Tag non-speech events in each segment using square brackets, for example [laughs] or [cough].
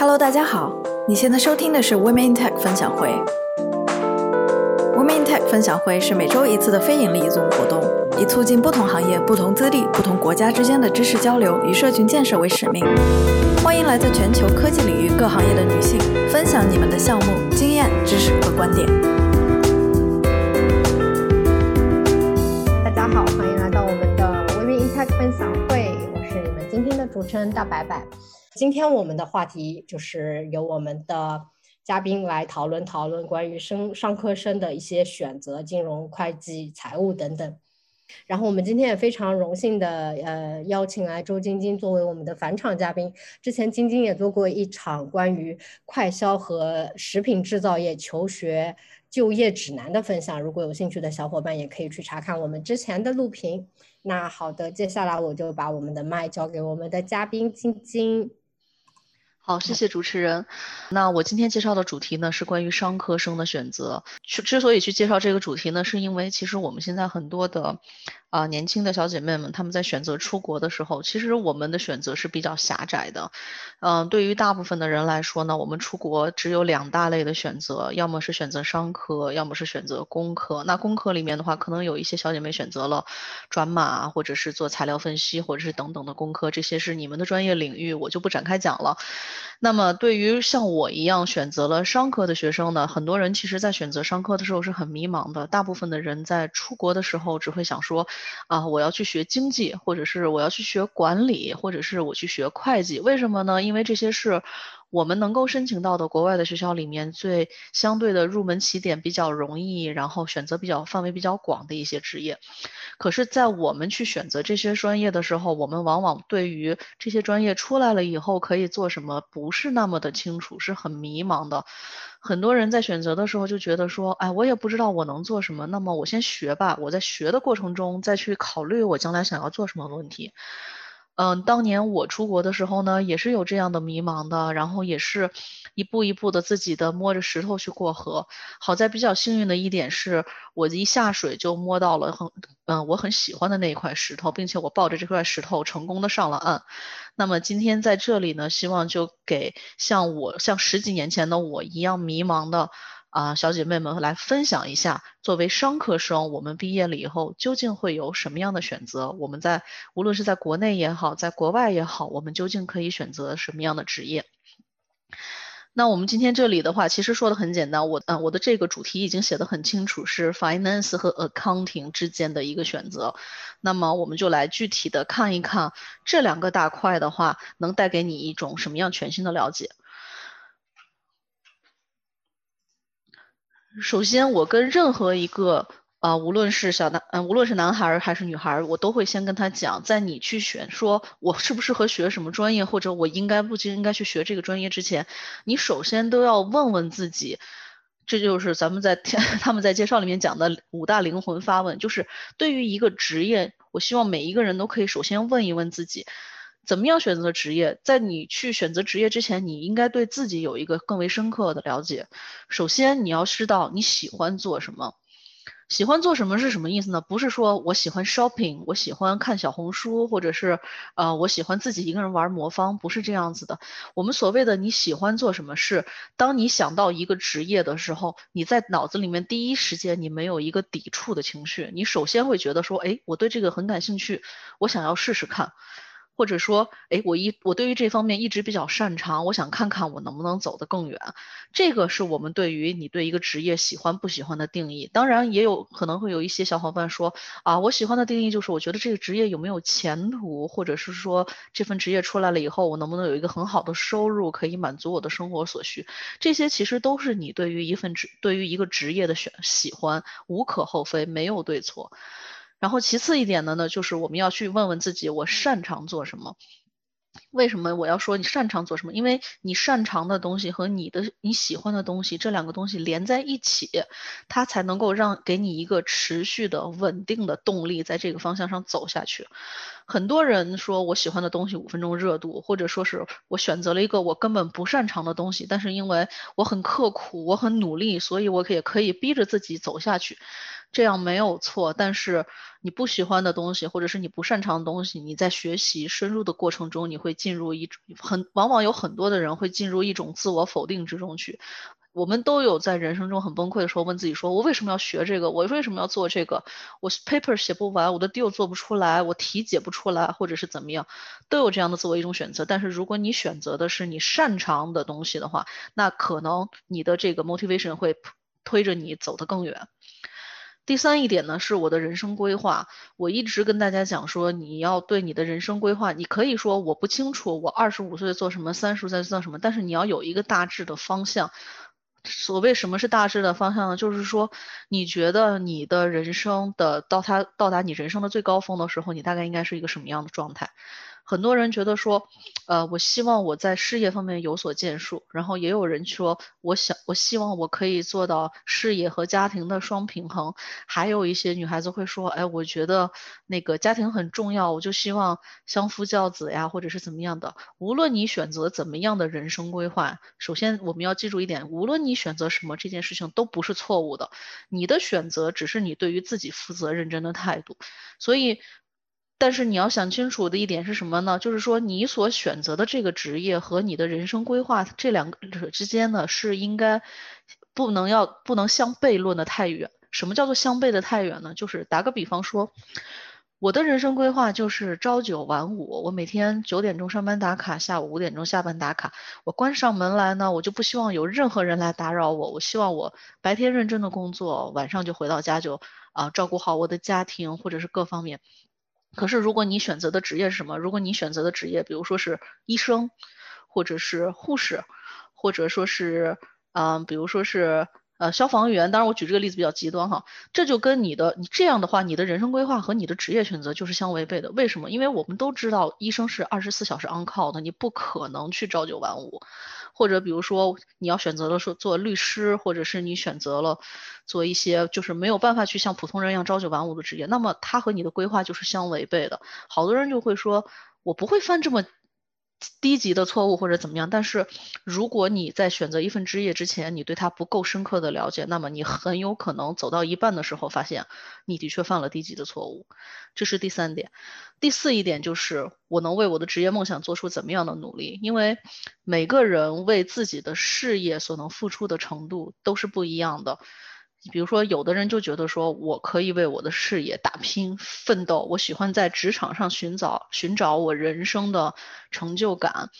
Hello，大家好，你现在收听的是 Women in Tech 分享会。Women in Tech 分享会是每周一次的非盈利 Zoom 活动，以促进不同行业、不同资历、不同国家之间的知识交流与社群建设为使命。欢迎来自全球科技领域各行业的女性，分享你们的项目经验、知识和观点。大家好，欢迎来到我们的 Women in Tech 分享会，我是你们今天的主持人大白白。今天我们的话题就是由我们的嘉宾来讨论讨论关于生商科生的一些选择，金融、会计、财务等等。然后我们今天也非常荣幸的呃邀请来周晶晶作为我们的返场嘉宾。之前晶晶也做过一场关于快销和食品制造业求学就业指南的分享，如果有兴趣的小伙伴也可以去查看我们之前的录屏。那好的，接下来我就把我们的麦交给我们的嘉宾晶晶。好，谢谢主持人。那我今天介绍的主题呢是关于商科生的选择。去之所以去介绍这个主题呢，是因为其实我们现在很多的啊年轻的小姐妹们，她们在选择出国的时候，其实我们的选择是比较狭窄的。嗯，对于大部分的人来说呢，我们出国只有两大类的选择，要么是选择商科，要么是选择工科。那工科里面的话，可能有一些小姐妹选择了转码，或者是做材料分析，或者是等等的工科，这些是你们的专业领域，我就不展开讲了。那么，对于像我一样选择了商科的学生呢，很多人其实在选择商科的时候是很迷茫的。大部分的人在出国的时候只会想说，啊，我要去学经济，或者是我要去学管理，或者是我去学会计。为什么呢？因为这些是。我们能够申请到的国外的学校里面，最相对的入门起点比较容易，然后选择比较范围比较广的一些职业。可是，在我们去选择这些专业的时候，我们往往对于这些专业出来了以后可以做什么，不是那么的清楚，是很迷茫的。很多人在选择的时候就觉得说，哎，我也不知道我能做什么，那么我先学吧。我在学的过程中再去考虑我将来想要做什么问题。嗯，当年我出国的时候呢，也是有这样的迷茫的，然后也是一步一步的自己的摸着石头去过河。好在比较幸运的一点是，我一下水就摸到了很嗯我很喜欢的那一块石头，并且我抱着这块石头成功的上了岸。那么今天在这里呢，希望就给像我像十几年前的我一样迷茫的。啊，小姐妹们来分享一下，作为商科生，我们毕业了以后究竟会有什么样的选择？我们在无论是在国内也好，在国外也好，我们究竟可以选择什么样的职业？那我们今天这里的话，其实说的很简单，我嗯，我的这个主题已经写的很清楚，是 finance 和 accounting 之间的一个选择。那么我们就来具体的看一看这两个大块的话，能带给你一种什么样全新的了解。首先，我跟任何一个啊，无论是小男，嗯，无论是男孩还是女孩，我都会先跟他讲，在你去选说我适不适合学什么专业，或者我应该不应该去学这个专业之前，你首先都要问问自己，这就是咱们在 [laughs] 他们在介绍里面讲的五大灵魂发问，就是对于一个职业，我希望每一个人都可以首先问一问自己。怎么样选择职业？在你去选择职业之前，你应该对自己有一个更为深刻的了解。首先，你要知道你喜欢做什么。喜欢做什么是什么意思呢？不是说我喜欢 shopping，我喜欢看小红书，或者是呃我喜欢自己一个人玩魔方，不是这样子的。我们所谓的你喜欢做什么是，当你想到一个职业的时候，你在脑子里面第一时间你没有一个抵触的情绪，你首先会觉得说，哎，我对这个很感兴趣，我想要试试看。或者说，哎，我一我对于这方面一直比较擅长，我想看看我能不能走得更远。这个是我们对于你对一个职业喜欢不喜欢的定义。当然，也有可能会有一些小伙伴说，啊，我喜欢的定义就是我觉得这个职业有没有前途，或者是说这份职业出来了以后，我能不能有一个很好的收入，可以满足我的生活所需。这些其实都是你对于一份职对于一个职业的选喜欢，无可厚非，没有对错。然后其次一点的呢，就是我们要去问问自己，我擅长做什么。为什么我要说你擅长做什么？因为你擅长的东西和你的你喜欢的东西这两个东西连在一起，它才能够让给你一个持续的稳定的动力，在这个方向上走下去。很多人说我喜欢的东西五分钟热度，或者说是我选择了一个我根本不擅长的东西，但是因为我很刻苦，我很努力，所以我也可以逼着自己走下去。这样没有错。但是你不喜欢的东西，或者是你不擅长的东西，你在学习深入的过程中，你会进入一种很往往有很多的人会进入一种自我否定之中去。我们都有在人生中很崩溃的时候，问自己说：我为什么要学这个？我为什么要做这个？我 paper 写不完，我的 deal 做不出来，我题解不出来，或者是怎么样，都有这样的自我一种选择。但是如果你选择的是你擅长的东西的话，那可能你的这个 motivation 会推着你走得更远。第三一点呢，是我的人生规划。我一直跟大家讲说，你要对你的人生规划，你可以说我不清楚，我二十五岁做什么，三十岁做什么，但是你要有一个大致的方向。所谓什么是大致的方向呢？就是说，你觉得你的人生的到他到达你人生的最高峰的时候，你大概应该是一个什么样的状态？很多人觉得说，呃，我希望我在事业方面有所建树，然后也有人说，我想，我希望我可以做到事业和家庭的双平衡。还有一些女孩子会说，哎，我觉得那个家庭很重要，我就希望相夫教子呀，或者是怎么样的。无论你选择怎么样的人生规划，首先我们要记住一点，无论你选择什么，这件事情都不是错误的。你的选择只是你对于自己负责认真的态度，所以。但是你要想清楚的一点是什么呢？就是说你所选择的这个职业和你的人生规划这两个之间呢，是应该不能要不能相悖论的太远。什么叫做相悖的太远呢？就是打个比方说，我的人生规划就是朝九晚五，我每天九点钟上班打卡，下午五点钟下班打卡。我关上门来呢，我就不希望有任何人来打扰我。我希望我白天认真的工作，晚上就回到家就啊照顾好我的家庭或者是各方面。可是，如果你选择的职业是什么？如果你选择的职业，比如说是医生，或者是护士，或者说是，嗯，比如说是。呃，消防员，当然我举这个例子比较极端哈，这就跟你的你这样的话，你的人生规划和你的职业选择就是相违背的。为什么？因为我们都知道，医生是二十四小时 on call 的，你不可能去朝九晚五。或者比如说，你要选择了说做律师，或者是你选择了做一些就是没有办法去像普通人一样朝九晚五的职业，那么他和你的规划就是相违背的。好多人就会说，我不会犯这么。低级的错误或者怎么样，但是如果你在选择一份职业之前，你对它不够深刻的了解，那么你很有可能走到一半的时候，发现你的确犯了低级的错误。这是第三点。第四一点就是我能为我的职业梦想做出怎么样的努力？因为每个人为自己的事业所能付出的程度都是不一样的。比如说，有的人就觉得说，我可以为我的事业打拼奋斗，我喜欢在职场上寻找寻找我人生的成就感。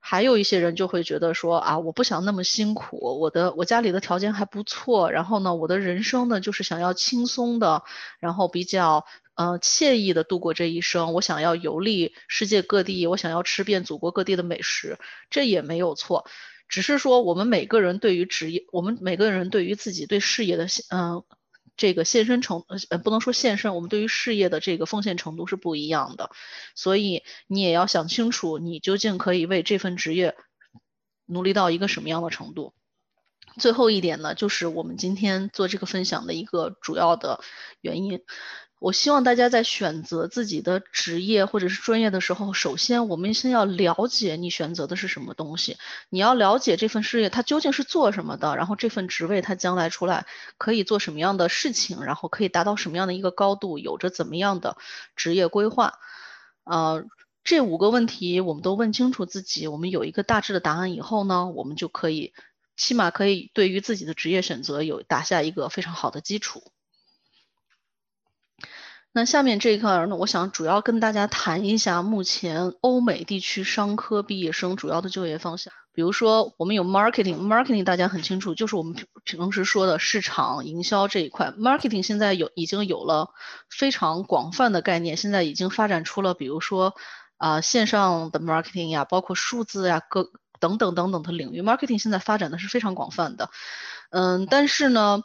还有一些人就会觉得说，啊，我不想那么辛苦，我的我家里的条件还不错，然后呢，我的人生呢就是想要轻松的，然后比较呃惬意的度过这一生。我想要游历世界各地，我想要吃遍祖国各地的美食，这也没有错。只是说，我们每个人对于职业，我们每个人对于自己对事业的嗯，这个献身程呃，不能说献身，我们对于事业的这个奉献程度是不一样的，所以你也要想清楚，你究竟可以为这份职业努力到一个什么样的程度。最后一点呢，就是我们今天做这个分享的一个主要的原因。我希望大家在选择自己的职业或者是专业的时候，首先我们先要了解你选择的是什么东西。你要了解这份事业它究竟是做什么的，然后这份职位它将来出来可以做什么样的事情，然后可以达到什么样的一个高度，有着怎么样的职业规划。呃，这五个问题我们都问清楚自己，我们有一个大致的答案以后呢，我们就可以起码可以对于自己的职业选择有打下一个非常好的基础。那下面这一块呢，我想主要跟大家谈一下目前欧美地区商科毕业生主要的就业方向。比如说，我们有 marketing，marketing 大家很清楚，就是我们平时说的市场营销这一块。marketing 现在有已经有了非常广泛的概念，现在已经发展出了，比如说啊线上的 marketing 呀，包括数字呀，各等等等等的领域，marketing 现在发展的是非常广泛的。嗯，但是呢，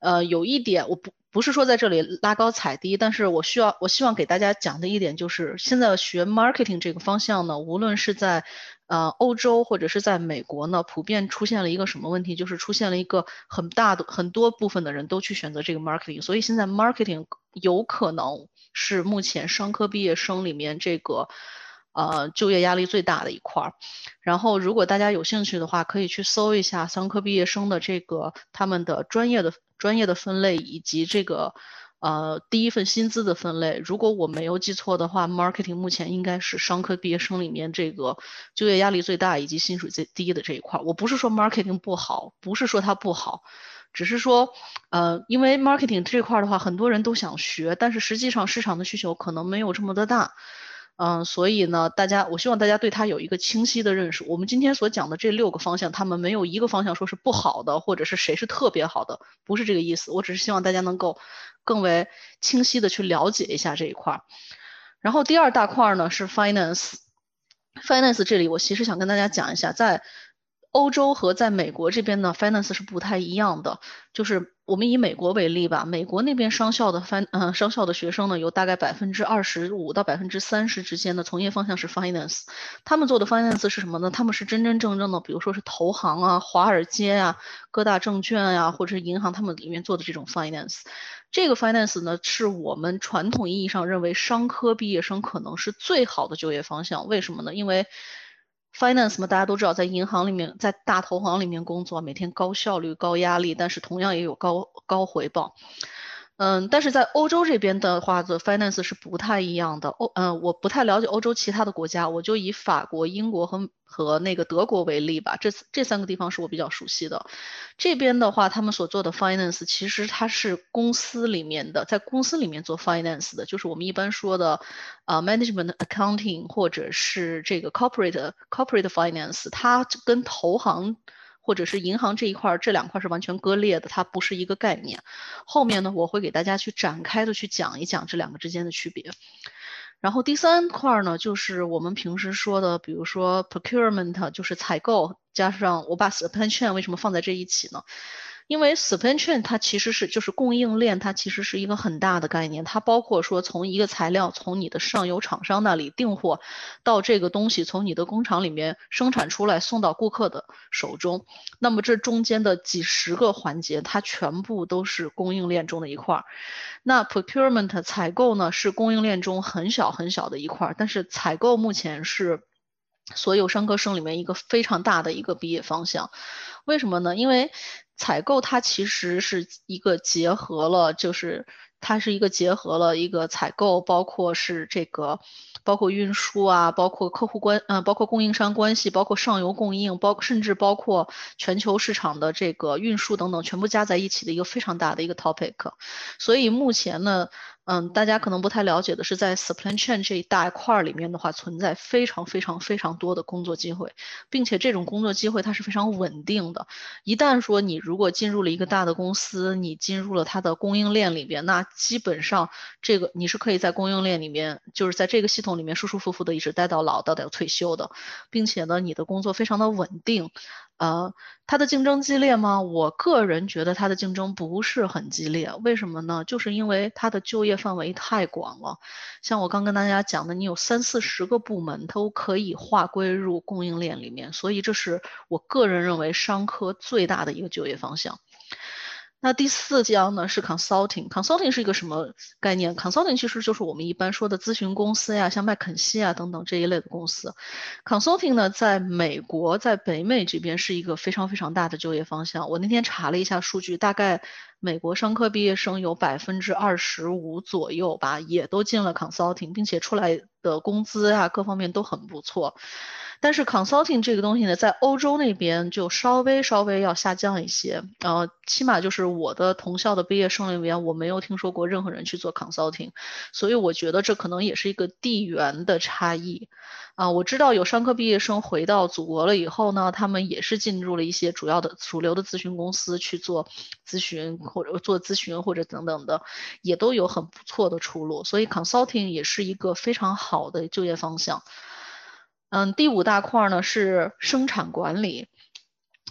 呃，有一点我不。不是说在这里拉高踩低，但是我需要，我希望给大家讲的一点就是，现在学 marketing 这个方向呢，无论是在呃欧洲或者是在美国呢，普遍出现了一个什么问题，就是出现了一个很大的很多部分的人都去选择这个 marketing，所以现在 marketing 有可能是目前商科毕业生里面这个呃就业压力最大的一块儿。然后如果大家有兴趣的话，可以去搜一下商科毕业生的这个他们的专业的专业的分类以及这个。呃，第一份薪资的分类，如果我没有记错的话，marketing 目前应该是商科毕业生里面这个就业压力最大以及薪水最低的这一块儿。我不是说 marketing 不好，不是说它不好，只是说，呃，因为 marketing 这块的话，很多人都想学，但是实际上市场的需求可能没有这么的大。嗯，所以呢，大家，我希望大家对它有一个清晰的认识。我们今天所讲的这六个方向，他们没有一个方向说是不好的，或者是谁是特别好的，不是这个意思。我只是希望大家能够更为清晰的去了解一下这一块儿。然后第二大块呢是 finance，finance 这里我其实想跟大家讲一下，在。欧洲和在美国这边呢，finance 是不太一样的。就是我们以美国为例吧，美国那边商校的 fin，嗯，商校的学生呢，有大概百分之二十五到百分之三十之间的从业方向是 finance。他们做的 finance 是什么呢？他们是真真正正的，比如说是投行啊、华尔街啊、各大证券呀，或者是银行，他们里面做的这种 finance。这个 finance 呢，是我们传统意义上认为商科毕业生可能是最好的就业方向。为什么呢？因为 Finance 嘛，大家都知道，在银行里面，在大投行里面工作，每天高效率、高压力，但是同样也有高高回报。嗯，但是在欧洲这边的话的 finance 是不太一样的。欧，嗯，我不太了解欧洲其他的国家，我就以法国、英国和和那个德国为例吧。这这三个地方是我比较熟悉的。这边的话，他们所做的 finance 其实它是公司里面的，在公司里面做 finance 的，就是我们一般说的，呃，management accounting 或者是这个 corporate corporate finance，它跟投行。或者是银行这一块，这两块是完全割裂的，它不是一个概念。后面呢，我会给大家去展开的去讲一讲这两个之间的区别。然后第三块呢，就是我们平时说的，比如说 procurement，就是采购，加上我把 supply chain 为什么放在这一起呢？因为 supply chain 它其实是就是供应链，它其实是一个很大的概念，它包括说从一个材料从你的上游厂商那里订货，到这个东西从你的工厂里面生产出来送到顾客的手中，那么这中间的几十个环节，它全部都是供应链中的一块儿。那 procurement 采购呢是供应链中很小很小的一块儿，但是采购目前是所有商科生里面一个非常大的一个毕业方向。为什么呢？因为采购它其实是一个结合了，就是它是一个结合了一个采购，包括是这个，包括运输啊，包括客户关，嗯，包括供应商关系，包括上游供应，包甚至包括全球市场的这个运输等等，全部加在一起的一个非常大的一个 topic。所以目前呢。嗯，大家可能不太了解的是，在 supply chain 这一大块儿里面的话，存在非常非常非常多的工作机会，并且这种工作机会它是非常稳定的。一旦说你如果进入了一个大的公司，你进入了它的供应链里边，那基本上这个你是可以在供应链里面，就是在这个系统里面舒舒服服的一直待到老，到到退休的，并且呢，你的工作非常的稳定。呃，它的竞争激烈吗？我个人觉得它的竞争不是很激烈。为什么呢？就是因为它的就业范围太广了。像我刚跟大家讲的，你有三四十个部门都可以划归入供应链里面，所以这是我个人认为商科最大的一个就业方向。那第四章呢是 consulting，consulting 是一个什么概念？consulting 其实就是我们一般说的咨询公司呀，像麦肯锡啊等等这一类的公司。consulting 呢，在美国，在北美这边是一个非常非常大的就业方向。我那天查了一下数据，大概美国商科毕业生有百分之二十五左右吧，也都进了 consulting，并且出来的工资啊各方面都很不错。但是 consulting 这个东西呢，在欧洲那边就稍微稍微要下降一些，呃，起码就是我的同校的毕业生里面，我没有听说过任何人去做 consulting，所以我觉得这可能也是一个地缘的差异。啊，我知道有商科毕业生回到祖国了以后呢，他们也是进入了一些主要的主流的咨询公司去做咨询或者做咨询或者等等的，也都有很不错的出路，所以 consulting 也是一个非常好的就业方向。嗯，第五大块呢是生产管理。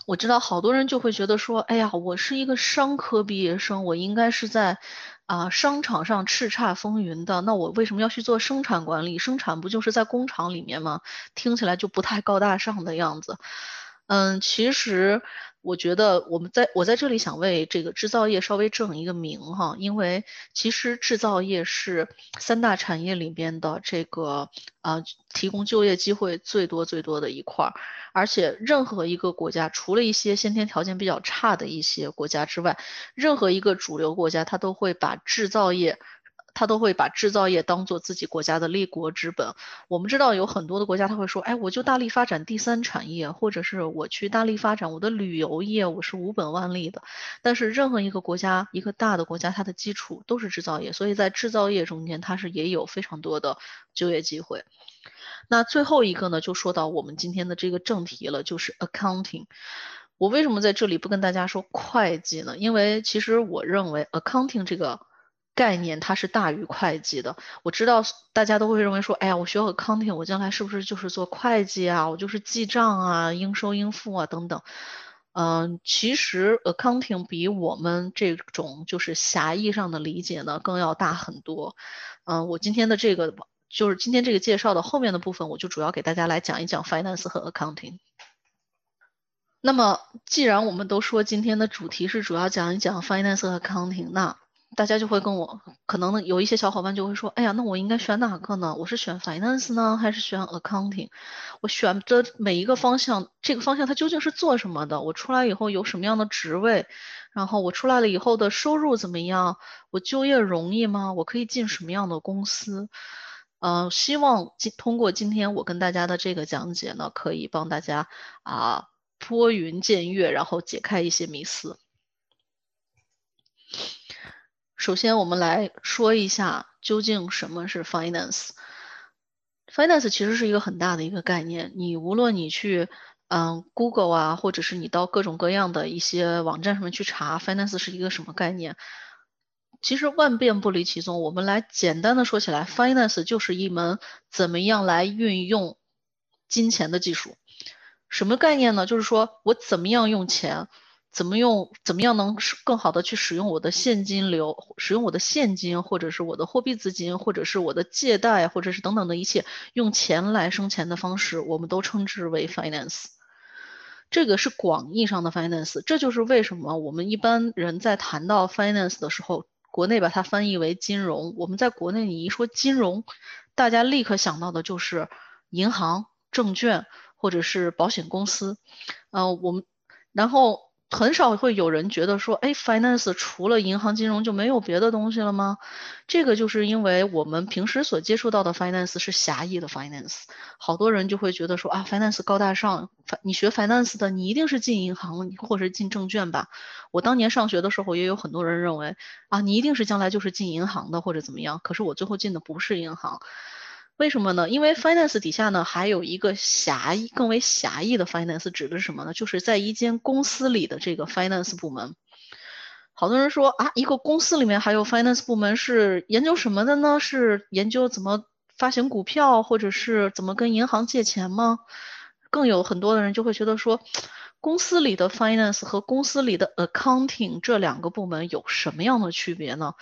我知道好多人就会觉得说，哎呀，我是一个商科毕业生，我应该是在啊商场上叱咤风云的。那我为什么要去做生产管理？生产不就是在工厂里面吗？听起来就不太高大上的样子。嗯，其实我觉得我们在我在这里想为这个制造业稍微正一个名哈，因为其实制造业是三大产业里边的这个啊提供就业机会最多最多的一块儿，而且任何一个国家，除了一些先天条件比较差的一些国家之外，任何一个主流国家，它都会把制造业。它都会把制造业当做自己国家的立国之本。我们知道有很多的国家，他会说：“哎，我就大力发展第三产业，或者是我去大力发展我的旅游业，我是无本万利的。”但是任何一个国家，一个大的国家，它的基础都是制造业，所以在制造业中间，它是也有非常多的就业机会。那最后一个呢，就说到我们今天的这个正题了，就是 accounting。我为什么在这里不跟大家说会计呢？因为其实我认为 accounting 这个。概念它是大于会计的。我知道大家都会认为说，哎呀，我学 accounting，我将来是不是就是做会计啊？我就是记账啊，应收应付啊等等。嗯，其实 accounting 比我们这种就是狭义上的理解呢更要大很多。嗯，我今天的这个就是今天这个介绍的后面的部分，我就主要给大家来讲一讲 finance 和 accounting。那么，既然我们都说今天的主题是主要讲一讲 finance 和 accounting，那大家就会跟我，可能有一些小伙伴就会说，哎呀，那我应该选哪个呢？我是选 finance 呢，还是选 accounting？我选的每一个方向，这个方向它究竟是做什么的？我出来以后有什么样的职位？然后我出来了以后的收入怎么样？我就业容易吗？我可以进什么样的公司？嗯，希望今通过今天我跟大家的这个讲解呢，可以帮大家啊拨云见月，然后解开一些迷思。首先，我们来说一下究竟什么是 finance。finance 其实是一个很大的一个概念。你无论你去嗯 Google 啊，或者是你到各种各样的一些网站上面去查，finance 是一个什么概念，其实万变不离其宗。我们来简单的说起来，finance 就是一门怎么样来运用金钱的技术。什么概念呢？就是说我怎么样用钱。怎么用？怎么样能更好的去使用我的现金流？使用我的现金，或者是我的货币资金，或者是我的借贷，或者是等等的一切用钱来生钱的方式，我们都称之为 finance。这个是广义上的 finance。这就是为什么我们一般人在谈到 finance 的时候，国内把它翻译为金融。我们在国内，你一说金融，大家立刻想到的就是银行、证券或者是保险公司。嗯，我们然后。很少会有人觉得说，哎，finance 除了银行金融就没有别的东西了吗？这个就是因为我们平时所接触到的 finance 是狭义的 finance，好多人就会觉得说啊，finance 高大上，你学 finance 的你一定是进银行或者进证券吧？我当年上学的时候也有很多人认为啊，你一定是将来就是进银行的或者怎么样，可是我最后进的不是银行。为什么呢？因为 finance 底下呢还有一个狭义、更为狭义的 finance，指的是什么呢？就是在一间公司里的这个 finance 部门。好多人说啊，一个公司里面还有 finance 部门是研究什么的呢？是研究怎么发行股票，或者是怎么跟银行借钱吗？更有很多的人就会觉得说，公司里的 finance 和公司里的 accounting 这两个部门有什么样的区别呢？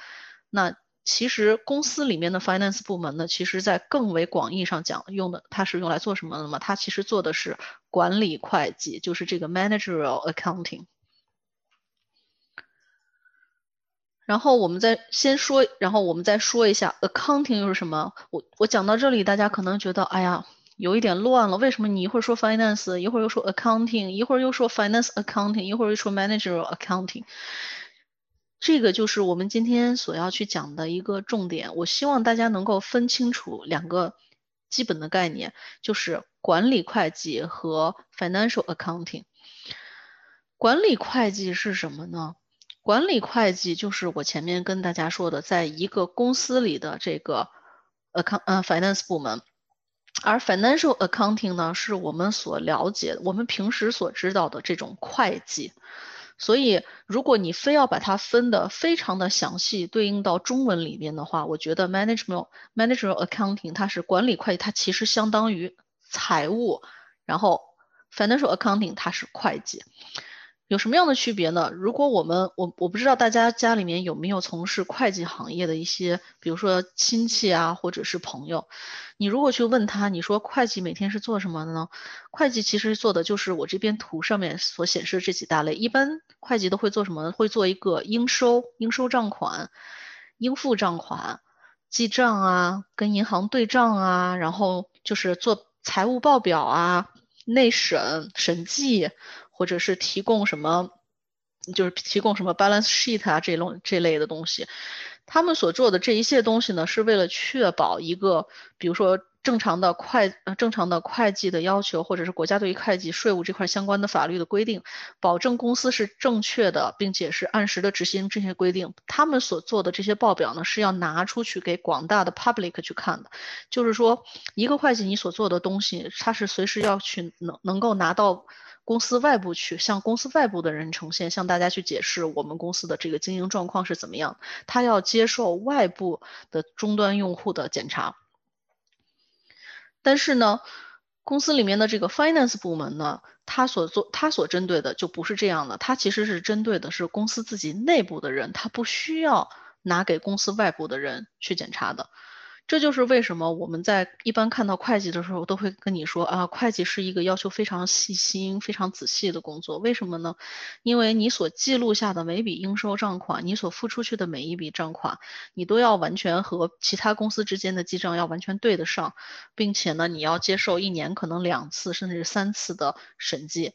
那。其实公司里面的 finance 部门呢，其实在更为广义上讲，用的它是用来做什么的吗？它其实做的是管理会计，就是这个 managerial accounting。然后我们再先说，然后我们再说一下 accounting 又是什么？我我讲到这里，大家可能觉得，哎呀，有一点乱了。为什么你一会儿说 finance，一会儿又说 accounting，一会儿又说 finance accounting，一会儿又说 managerial accounting？这个就是我们今天所要去讲的一个重点。我希望大家能够分清楚两个基本的概念，就是管理会计和 financial accounting。管理会计是什么呢？管理会计就是我前面跟大家说的，在一个公司里的这个 account 呃 finance 部门，而 financial accounting 呢，是我们所了解、我们平时所知道的这种会计。所以，如果你非要把它分的非常的详细，对应到中文里面的话，我觉得 management management accounting 它是管理会计，它其实相当于财务，然后 financial accounting 它是会计。有什么样的区别呢？如果我们我我不知道大家家里面有没有从事会计行业的一些，比如说亲戚啊，或者是朋友，你如果去问他，你说会计每天是做什么的呢？会计其实做的就是我这边图上面所显示的这几大类。一般会计都会做什么？会做一个应收、应收账款、应付账款、记账啊，跟银行对账啊，然后就是做财务报表啊、内审、审计。或者是提供什么，就是提供什么 balance sheet 啊这种这类的东西，他们所做的这一切东西呢，是为了确保一个，比如说正常的会呃正常的会计的要求，或者是国家对于会计税务这块相关的法律的规定，保证公司是正确的，并且是按时的执行这些规定。他们所做的这些报表呢，是要拿出去给广大的 public 去看的。就是说，一个会计你所做的东西，它是随时要去能能够拿到。公司外部去向公司外部的人呈现，向大家去解释我们公司的这个经营状况是怎么样。他要接受外部的终端用户的检查。但是呢，公司里面的这个 finance 部门呢，他所做他所针对的就不是这样的，他其实是针对的是公司自己内部的人，他不需要拿给公司外部的人去检查的。这就是为什么我们在一般看到会计的时候，都会跟你说啊，会计是一个要求非常细心、非常仔细的工作。为什么呢？因为你所记录下的每笔应收账款，你所付出去的每一笔账款，你都要完全和其他公司之间的记账要完全对得上，并且呢，你要接受一年可能两次甚至三次的审计。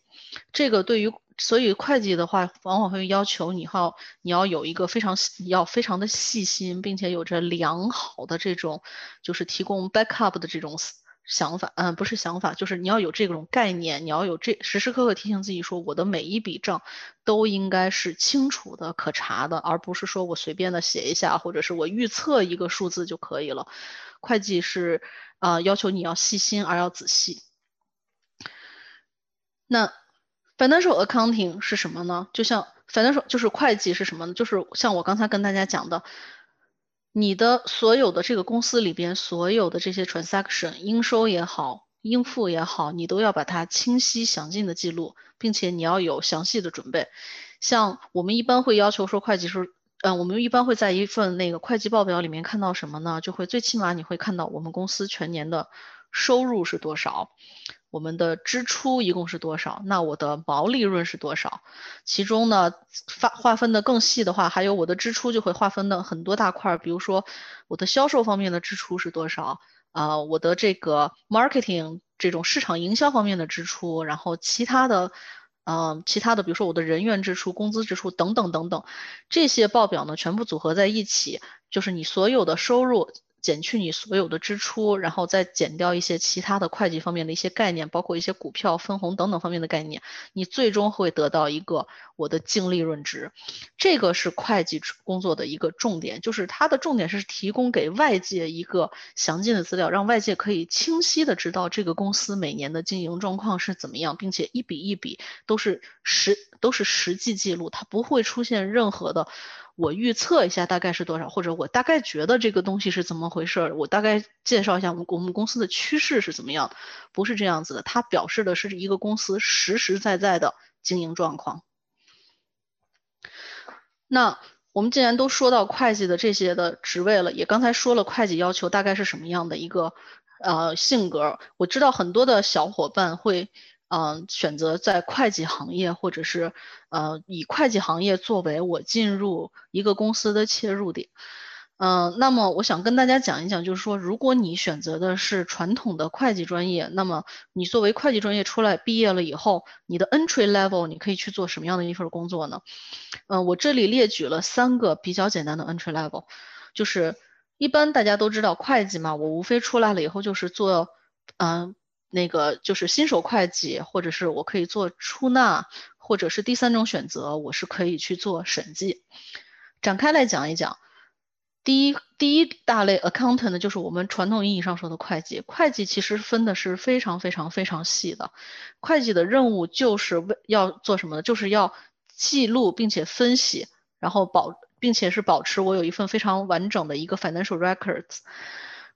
这个对于所以会计的话，往往会要求你要你要有一个非常要非常的细心，并且有着良好的这种就是提供 backup 的这种想法，嗯，不是想法，就是你要有这种概念，你要有这时时刻刻提醒自己说，我的每一笔账都应该是清楚的、可查的，而不是说我随便的写一下，或者是我预测一个数字就可以了。会计是啊，要求你要细心而要仔细。那。Financial accounting 是什么呢？就像 financial 就是会计是什么呢？就是像我刚才跟大家讲的，你的所有的这个公司里边所有的这些 transaction 应收也好，应付也好，你都要把它清晰详尽的记录，并且你要有详细的准备。像我们一般会要求说会计师，嗯，我们一般会在一份那个会计报表里面看到什么呢？就会最起码你会看到我们公司全年的收入是多少。我们的支出一共是多少？那我的毛利润是多少？其中呢，划划分的更细的话，还有我的支出就会划分的很多大块儿。比如说，我的销售方面的支出是多少？啊，我的这个 marketing 这种市场营销方面的支出，然后其他的，嗯，其他的，比如说我的人员支出、工资支出等等等等，这些报表呢，全部组合在一起，就是你所有的收入。减去你所有的支出，然后再减掉一些其他的会计方面的一些概念，包括一些股票分红等等方面的概念，你最终会得到一个我的净利润值。这个是会计工作的一个重点，就是它的重点是提供给外界一个详尽的资料，让外界可以清晰的知道这个公司每年的经营状况是怎么样，并且一笔一笔都是实都是实际记录，它不会出现任何的。我预测一下大概是多少，或者我大概觉得这个东西是怎么回事儿。我大概介绍一下我们我们公司的趋势是怎么样，不是这样子的。它表示的是一个公司实实在在的经营状况。那我们既然都说到会计的这些的职位了，也刚才说了会计要求大概是什么样的一个呃性格。我知道很多的小伙伴会。嗯，选择在会计行业，或者是呃以会计行业作为我进入一个公司的切入点。嗯，那么我想跟大家讲一讲，就是说，如果你选择的是传统的会计专业，那么你作为会计专业出来毕业了以后，你的 entry level 你可以去做什么样的一份工作呢？嗯，我这里列举了三个比较简单的 entry level，就是一般大家都知道会计嘛，我无非出来了以后就是做嗯。那个就是新手会计，或者是我可以做出纳，或者是第三种选择，我是可以去做审计。展开来讲一讲，第一第一大类 accountant 呢，就是我们传统意义上说的会计。会计其实分的是非常非常非常细的，会计的任务就是为要做什么呢？就是要记录并且分析，然后保并且是保持我有一份非常完整的一个 financial records。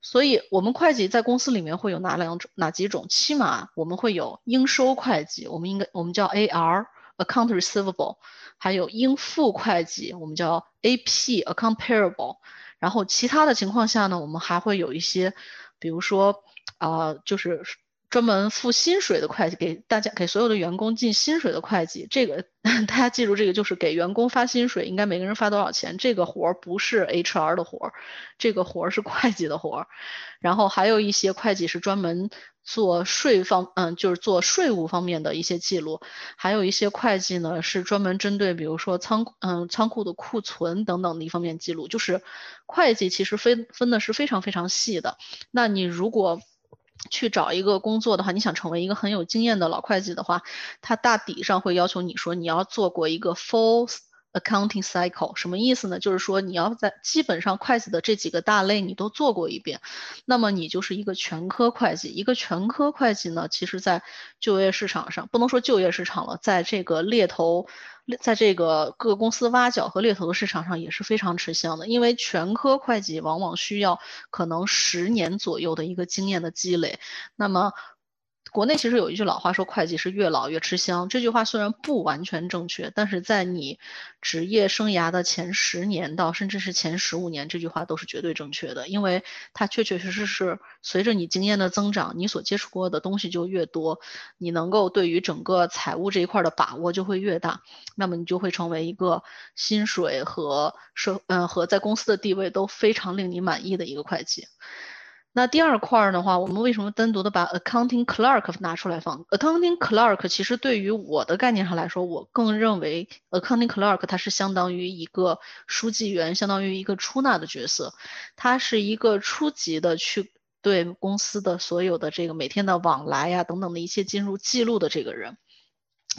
所以，我们会计在公司里面会有哪两种、哪几种？起码我们会有应收会计，我们应该我们叫 AR [laughs] account receivable，还有应付会计，我们叫 AP account payable。然后其他的情况下呢，我们还会有一些，比如说啊，就是。专门付薪水的会计，给大家给所有的员工进薪水的会计，这个 [laughs] 大家记住，这个就是给员工发薪水，应该每个人发多少钱？这个活儿不是 HR 的活儿，这个活儿是会计的活儿。然后还有一些会计是专门做税方，嗯，就是做税务方面的一些记录。还有一些会计呢是专门针对，比如说仓，嗯，仓库的库存等等的一方面记录。就是会计其实分分的是非常非常细的。那你如果去找一个工作的话，你想成为一个很有经验的老会计的话，他大抵上会要求你说你要做过一个 full accounting cycle，什么意思呢？就是说你要在基本上会计的这几个大类你都做过一遍，那么你就是一个全科会计。一个全科会计呢，其实在就业市场上不能说就业市场了，在这个猎头。在这个各公司挖角和猎头的市场上也是非常吃香的，因为全科会计往往需要可能十年左右的一个经验的积累，那么。国内其实有一句老话说，会计是越老越吃香。这句话虽然不完全正确，但是在你职业生涯的前十年到甚至是前十五年，这句话都是绝对正确的，因为它确确实实是随着你经验的增长，你所接触过的东西就越多，你能够对于整个财务这一块的把握就会越大，那么你就会成为一个薪水和社嗯和在公司的地位都非常令你满意的一个会计。那第二块儿的话，我们为什么单独的把 accounting clerk 拿出来放？accounting clerk 其实对于我的概念上来说，我更认为 accounting clerk 它是相当于一个书记员，相当于一个出纳的角色，它是一个初级的去对公司的所有的这个每天的往来呀等等的一些进入记录的这个人。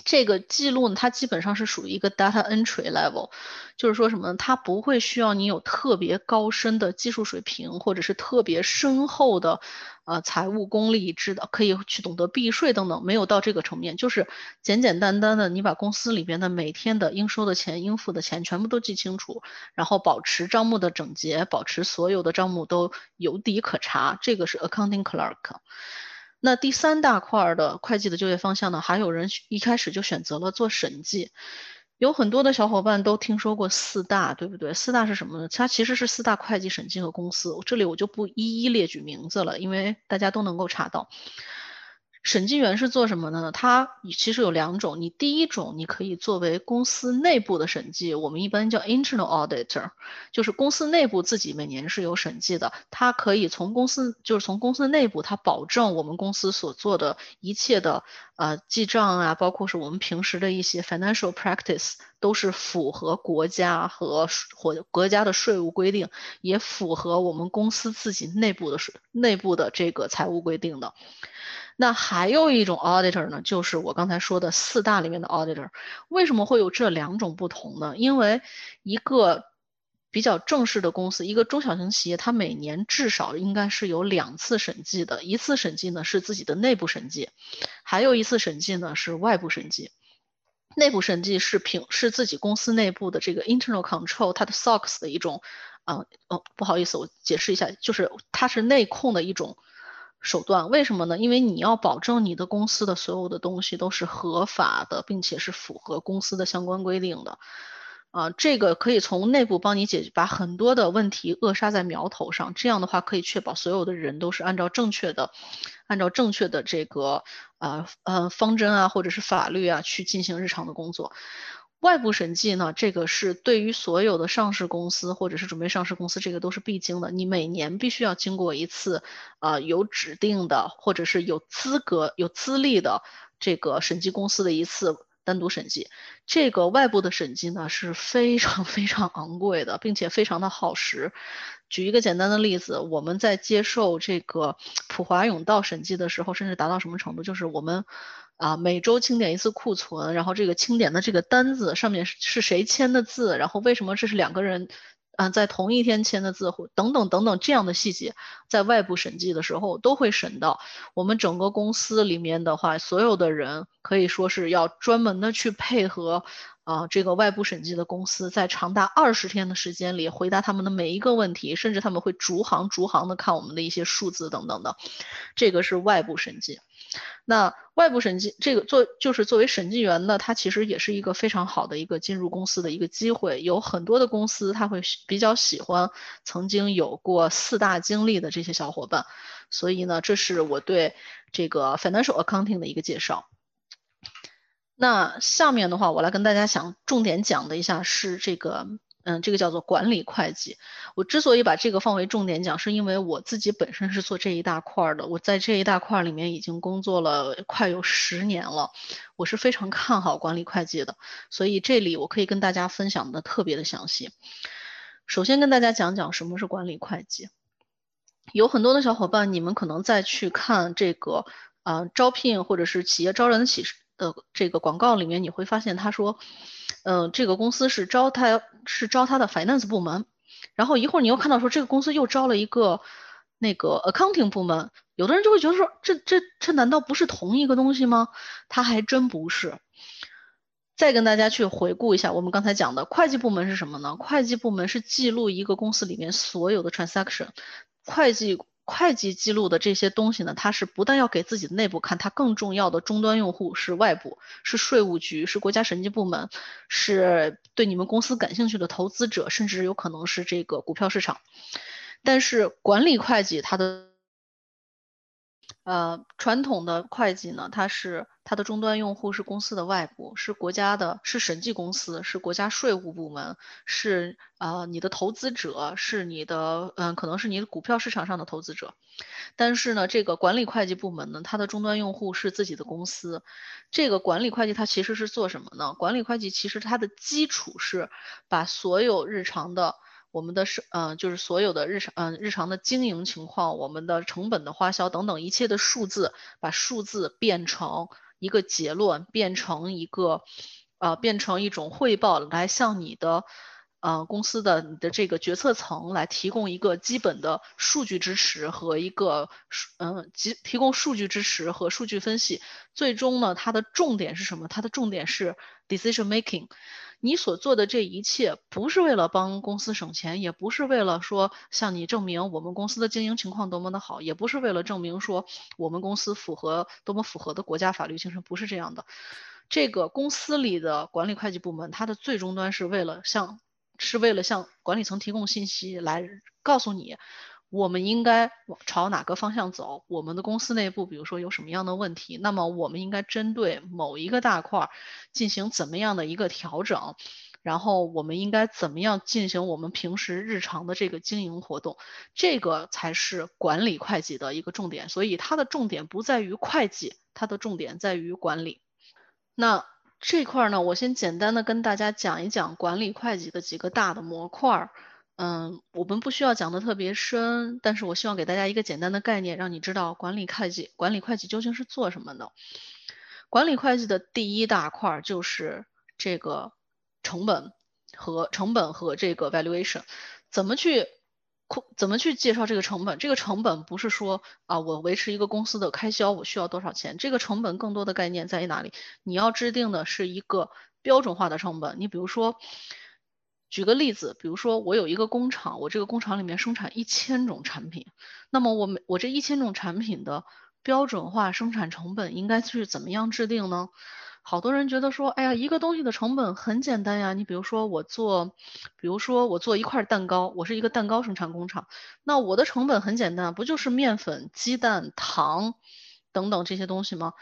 这个记录呢，它基本上是属于一个 data entry level，就是说什么呢？它不会需要你有特别高深的技术水平，或者是特别深厚的呃财务功力，知道可以去懂得避税等等，没有到这个层面，就是简简单单的，你把公司里边的每天的应收的钱、应付的钱全部都记清楚，然后保持账目的整洁，保持所有的账目都有底可查，这个是 accounting clerk。那第三大块的会计的就业方向呢？还有人一开始就选择了做审计，有很多的小伙伴都听说过四大，对不对？四大是什么呢？它其实是四大会计审计和公司，这里我就不一一列举名字了，因为大家都能够查到。审计员是做什么的呢？它其实有两种。你第一种，你可以作为公司内部的审计，我们一般叫 internal auditor，就是公司内部自己每年是有审计的。它可以从公司，就是从公司内部，它保证我们公司所做的一切的呃记账啊，包括是我们平时的一些 financial practice，都是符合国家和或国家的税务规定，也符合我们公司自己内部的税内部的这个财务规定的。那还有一种 auditor 呢，就是我刚才说的四大里面的 auditor。为什么会有这两种不同呢？因为一个比较正式的公司，一个中小型企业，它每年至少应该是有两次审计的。一次审计呢是自己的内部审计，还有一次审计呢是外部审计。内部审计是平是自己公司内部的这个 internal control，它的 SOX 的一种，啊哦不好意思，我解释一下，就是它是内控的一种。手段为什么呢？因为你要保证你的公司的所有的东西都是合法的，并且是符合公司的相关规定的，啊，这个可以从内部帮你解决，把很多的问题扼杀在苗头上。这样的话可以确保所有的人都是按照正确的，按照正确的这个呃呃方针啊，或者是法律啊去进行日常的工作。外部审计呢，这个是对于所有的上市公司或者是准备上市公司，这个都是必经的。你每年必须要经过一次，啊，有指定的或者是有资格、有资历的这个审计公司的一次单独审计。这个外部的审计呢是非常 [laughs] 非常昂贵的，并且非常的耗时。举一个简单的例子，我们在接受这个普华永道审计的时候，甚至达到什么程度？就是我们。啊，每周清点一次库存，然后这个清点的这个单子上面是谁签的字，然后为什么这是两个人，啊，在同一天签的字，或等等等等这样的细节，在外部审计的时候都会审到。我们整个公司里面的话，所有的人可以说是要专门的去配合。啊这个外部审计的公司在长达二十天的时间里回答他们的每一个问题，甚至他们会逐行逐行的看我们的一些数字等等的，这个是外部审计。那外部审计这个做就是作为审计员呢，他其实也是一个非常好的一个进入公司的一个机会。有很多的公司他会比较喜欢曾经有过四大经历的这些小伙伴，所以呢，这是我对这个 financial accounting 的一个介绍。那下面的话，我来跟大家想重点讲的一下是这个。嗯，这个叫做管理会计。我之所以把这个放为重点讲，是因为我自己本身是做这一大块的。我在这一大块里面已经工作了快有十年了，我是非常看好管理会计的。所以这里我可以跟大家分享的特别的详细。首先跟大家讲讲什么是管理会计。有很多的小伙伴，你们可能在去看这个啊招聘或者是企业招人的启呃这个广告里面，你会发现他说。嗯，这个公司是招他，是招他的 finance 部门，然后一会儿你又看到说这个公司又招了一个那个 accounting 部门，有的人就会觉得说这这这难道不是同一个东西吗？它还真不是。再跟大家去回顾一下我们刚才讲的会计部门是什么呢？会计部门是记录一个公司里面所有的 transaction，会计。会计记录的这些东西呢，它是不但要给自己的内部看，它更重要的终端用户是外部，是税务局，是国家审计部门，是对你们公司感兴趣的投资者，甚至有可能是这个股票市场。但是管理会计它的。呃，传统的会计呢，它是它的终端用户是公司的外部，是国家的，是审计公司，是国家税务部门，是呃你的投资者，是你的嗯，可能是你的股票市场上的投资者。但是呢，这个管理会计部门呢，它的终端用户是自己的公司。这个管理会计它其实是做什么呢？管理会计其实它的基础是把所有日常的。我们的是，嗯，就是所有的日常，嗯，日常的经营情况，我们的成本的花销等等一切的数字，把数字变成一个结论，变成一个，呃，变成一种汇报，来向你的，呃，公司的你的这个决策层来提供一个基本的数据支持和一个数，嗯，提提供数据支持和数据分析。最终呢，它的重点是什么？它的重点是 decision making。你所做的这一切，不是为了帮公司省钱，也不是为了说向你证明我们公司的经营情况多么的好，也不是为了证明说我们公司符合多么符合的国家法律精神，不是这样的。这个公司里的管理会计部门，它的最终端是为了向，是为了向管理层提供信息，来告诉你。我们应该朝哪个方向走？我们的公司内部，比如说有什么样的问题，那么我们应该针对某一个大块儿进行怎么样的一个调整？然后我们应该怎么样进行我们平时日常的这个经营活动？这个才是管理会计的一个重点。所以它的重点不在于会计，它的重点在于管理。那这块儿呢，我先简单的跟大家讲一讲管理会计的几个大的模块儿。嗯，我们不需要讲的特别深，但是我希望给大家一个简单的概念，让你知道管理会计，管理会计究竟是做什么的。管理会计的第一大块就是这个成本和成本和这个 valuation，怎么去怎么去介绍这个成本？这个成本不是说啊，我维持一个公司的开销，我需要多少钱？这个成本更多的概念在于哪里？你要制定的是一个标准化的成本。你比如说。举个例子，比如说我有一个工厂，我这个工厂里面生产一千种产品，那么我每我这一千种产品的标准化生产成本应该是怎么样制定呢？好多人觉得说，哎呀，一个东西的成本很简单呀，你比如说我做，比如说我做一块蛋糕，我是一个蛋糕生产工厂，那我的成本很简单，不就是面粉、鸡蛋、糖等等这些东西吗？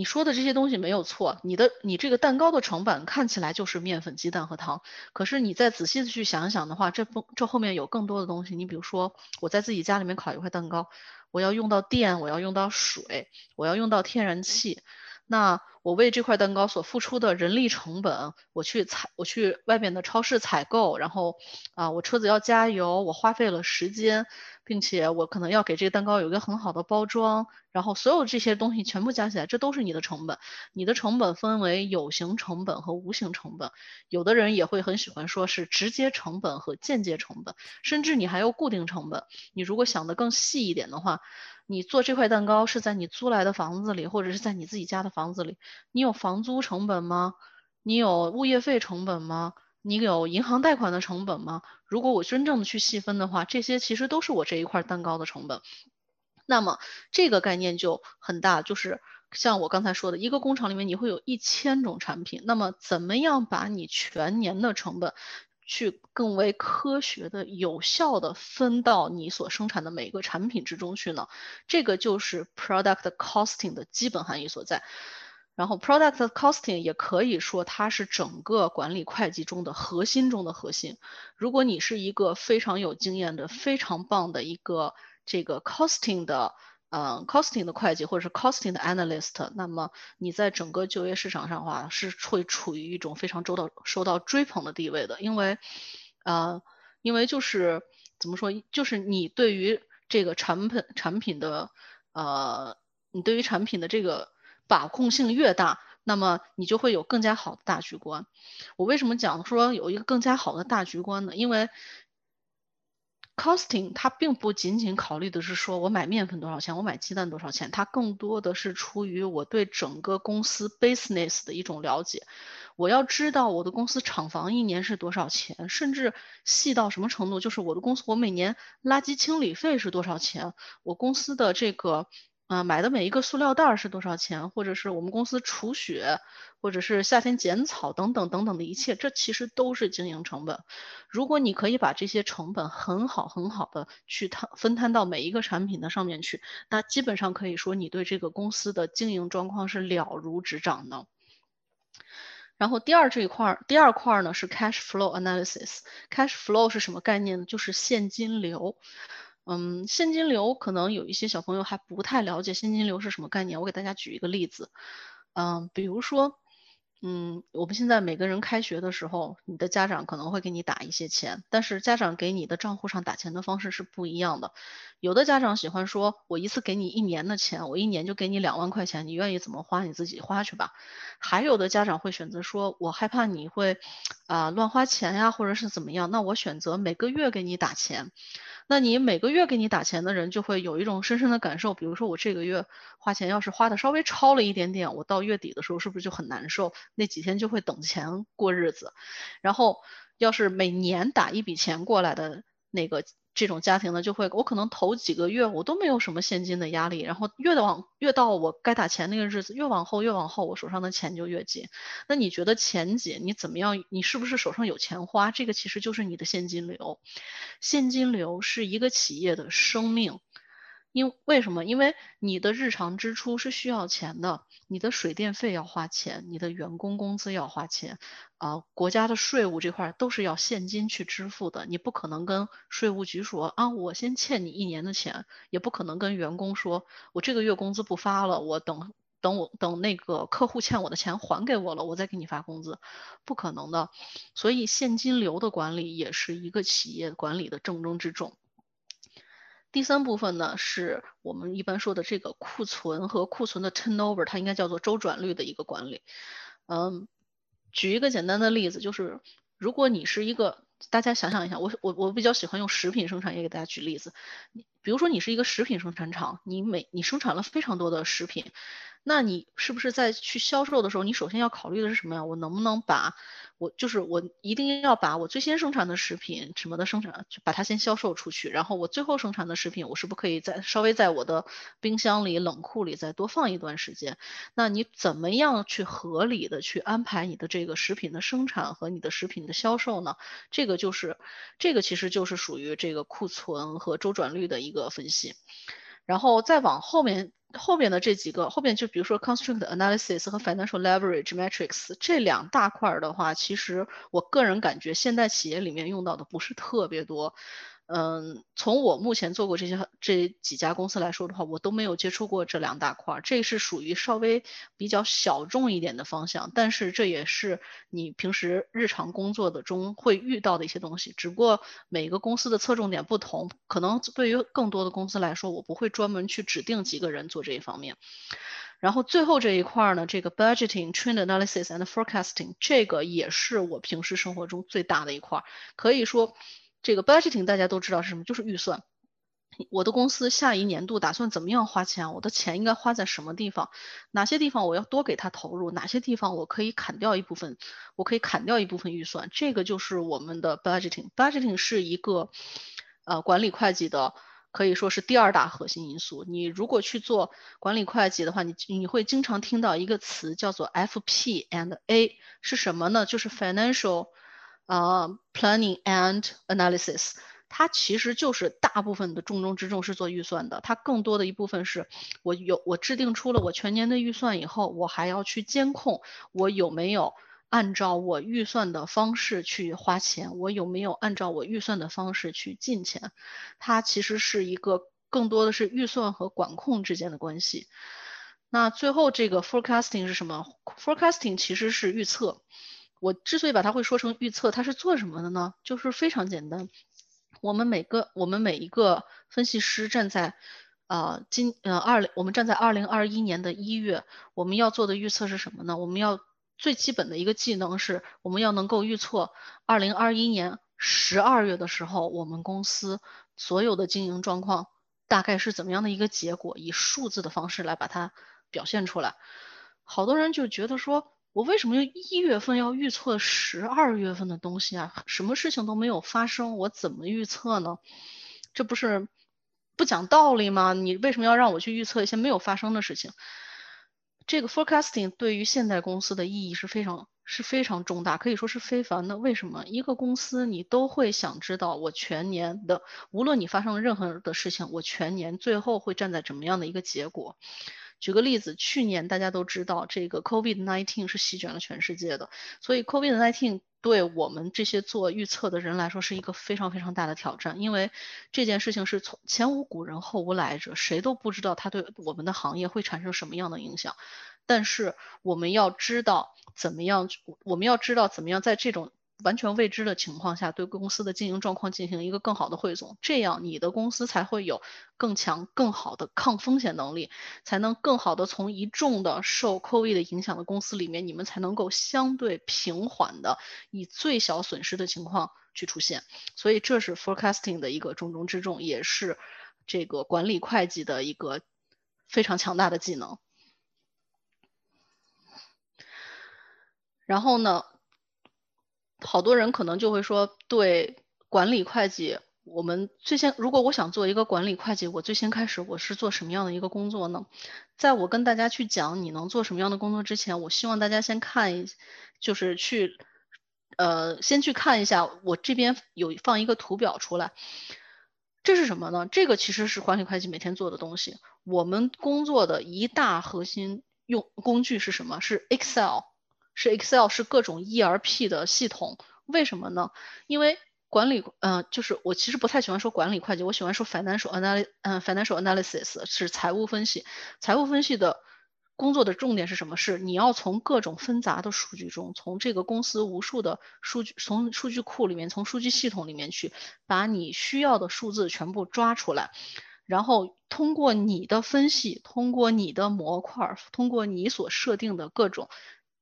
你说的这些东西没有错，你的你这个蛋糕的成本看起来就是面粉、鸡蛋和糖，可是你再仔细的去想一想的话，这不这后面有更多的东西。你比如说，我在自己家里面烤一块蛋糕，我要用到电，我要用到水，我要用到天然气，那我为这块蛋糕所付出的人力成本，我去采，我去外面的超市采购，然后啊，我车子要加油，我花费了时间。并且我可能要给这个蛋糕有一个很好的包装，然后所有这些东西全部加起来，这都是你的成本。你的成本分为有形成本和无形成本，有的人也会很喜欢说是直接成本和间接成本，甚至你还有固定成本。你如果想得更细一点的话，你做这块蛋糕是在你租来的房子里，或者是在你自己家的房子里，你有房租成本吗？你有物业费成本吗？你有银行贷款的成本吗？如果我真正的去细分的话，这些其实都是我这一块蛋糕的成本。那么这个概念就很大，就是像我刚才说的，一个工厂里面你会有一千种产品，那么怎么样把你全年的成本去更为科学的、有效的分到你所生产的每一个产品之中去呢？这个就是 product costing 的基本含义所在。然后 product costing 也可以说它是整个管理会计中的核心中的核心。如果你是一个非常有经验的、非常棒的一个这个 costing 的，呃，costing 的会计或者是 costing 的 analyst，那么你在整个就业市场上的话是会处于一种非常受到受到追捧的地位的，因为，呃，因为就是怎么说，就是你对于这个产品产品的，呃，你对于产品的这个把控性越大，那么你就会有更加好的大局观。我为什么讲说有一个更加好的大局观呢？因为 Costing 它并不仅仅考虑的是说我买面粉多少钱，我买鸡蛋多少钱，它更多的是出于我对整个公司 business 的一种了解。我要知道我的公司厂房一年是多少钱，甚至细到什么程度，就是我的公司我每年垃圾清理费是多少钱，我公司的这个。啊，买的每一个塑料袋是多少钱？或者是我们公司除雪，或者是夏天剪草等等等等的一切，这其实都是经营成本。如果你可以把这些成本很好很好的去摊分摊到每一个产品的上面去，那基本上可以说你对这个公司的经营状况是了如指掌的。然后第二这一块儿，第二块儿呢是 cash flow analysis。cash flow 是什么概念呢？就是现金流。嗯，现金流可能有一些小朋友还不太了解现金流是什么概念。我给大家举一个例子，嗯，比如说，嗯，我们现在每个人开学的时候，你的家长可能会给你打一些钱，但是家长给你的账户上打钱的方式是不一样的。有的家长喜欢说，我一次给你一年的钱，我一年就给你两万块钱，你愿意怎么花你自己花去吧。还有的家长会选择说，我害怕你会啊乱花钱呀，或者是怎么样，那我选择每个月给你打钱。那你每个月给你打钱的人就会有一种深深的感受，比如说我这个月花钱要是花的稍微超了一点点，我到月底的时候是不是就很难受？那几天就会等钱过日子。然后要是每年打一笔钱过来的那个。这种家庭呢，就会我可能头几个月我都没有什么现金的压力，然后越往越到我该打钱那个日子，越往后越往后，我手上的钱就越紧。那你觉得钱紧，你怎么样？你是不是手上有钱花？这个其实就是你的现金流。现金流是一个企业的生命。因为什么？因为你的日常支出是需要钱的，你的水电费要花钱，你的员工工资要花钱，啊，国家的税务这块都是要现金去支付的。你不可能跟税务局说啊，我先欠你一年的钱，也不可能跟员工说，我这个月工资不发了，我等等我等那个客户欠我的钱还给我了，我再给你发工资，不可能的。所以现金流的管理也是一个企业管理的重中之重。第三部分呢，是我们一般说的这个库存和库存的 turnover，它应该叫做周转率的一个管理。嗯，举一个简单的例子，就是如果你是一个，大家想想一下，我我我比较喜欢用食品生产业给大家举例子。比如说你是一个食品生产厂，你每你生产了非常多的食品。那你是不是在去销售的时候，你首先要考虑的是什么呀？我能不能把我就是我一定要把我最先生产的食品什么的生产，把它先销售出去，然后我最后生产的食品，我是不是可以再稍微在我的冰箱里、冷库里再多放一段时间？那你怎么样去合理的去安排你的这个食品的生产和你的食品的销售呢？这个就是这个其实就是属于这个库存和周转率的一个分析，然后再往后面。后面的这几个，后面就比如说 construct analysis 和 financial leverage metrics 这两大块的话，其实我个人感觉现代企业里面用到的不是特别多。嗯，从我目前做过这些这几家公司来说的话，我都没有接触过这两大块儿，这是属于稍微比较小众一点的方向，但是这也是你平时日常工作的中会遇到的一些东西，只不过每个公司的侧重点不同，可能对于更多的公司来说，我不会专门去指定几个人做这一方面。然后最后这一块儿呢，这个 budgeting、trend analysis and forecasting，这个也是我平时生活中最大的一块，可以说。这个 budgeting 大家都知道是什么，就是预算。我的公司下一年度打算怎么样花钱？我的钱应该花在什么地方？哪些地方我要多给他投入？哪些地方我可以砍掉一部分？我可以砍掉一部分预算。这个就是我们的 budgeting。budgeting 是一个呃管理会计的，可以说是第二大核心因素。你如果去做管理会计的话，你你会经常听到一个词叫做 FP and A 是什么呢？就是 financial 呃 planning and analysis。它其实就是大部分的重中之重是做预算的，它更多的一部分是我有我制定出了我全年的预算以后，我还要去监控我有没有按照我预算的方式去花钱，我有没有按照我预算的方式去进钱。它其实是一个更多的是预算和管控之间的关系。那最后这个 forecasting 是什么？forecasting 其实是预测。我之所以把它会说成预测，它是做什么的呢？就是非常简单。我们每个我们每一个分析师站在，呃，今呃二零我们站在二零二一年的一月，我们要做的预测是什么呢？我们要最基本的一个技能是，我们要能够预测二零二一年十二月的时候，我们公司所有的经营状况大概是怎么样的一个结果，以数字的方式来把它表现出来。好多人就觉得说。我为什么一月份要预测十二月份的东西啊？什么事情都没有发生，我怎么预测呢？这不是不讲道理吗？你为什么要让我去预测一些没有发生的事情？这个 forecasting 对于现代公司的意义是非常是非常重大，可以说是非凡的。为什么？一个公司你都会想知道，我全年的无论你发生了任何的事情，我全年最后会站在怎么样的一个结果？举个例子，去年大家都知道这个 COVID-19 是席卷了全世界的，所以 COVID-19 对我们这些做预测的人来说是一个非常非常大的挑战，因为这件事情是从前无古人后无来者，谁都不知道它对我们的行业会产生什么样的影响，但是我们要知道怎么样，我们要知道怎么样在这种。完全未知的情况下，对公司的经营状况进行一个更好的汇总，这样你的公司才会有更强、更好的抗风险能力，才能更好的从一众的受 COVID 的影响的公司里面，你们才能够相对平缓的以最小损失的情况去出现。所以这是 forecasting 的一个重中之重，也是这个管理会计的一个非常强大的技能。然后呢？好多人可能就会说，对管理会计，我们最先，如果我想做一个管理会计，我最先开始我是做什么样的一个工作呢？在我跟大家去讲你能做什么样的工作之前，我希望大家先看一，就是去，呃，先去看一下我这边有放一个图表出来，这是什么呢？这个其实是管理会计每天做的东西。我们工作的一大核心用工具是什么？是 Excel。是 Excel 是各种 ERP 的系统，为什么呢？因为管理，嗯，就是我其实不太喜欢说管理会计，我喜欢说 financial analysis，嗯，financial analysis 是财务分析。财务分析的工作的重点是什么？是你要从各种纷杂的数据中，从这个公司无数的数据，从数据库里面，从数据系统里面去把你需要的数字全部抓出来，然后通过你的分析，通过你的模块，通过你所设定的各种。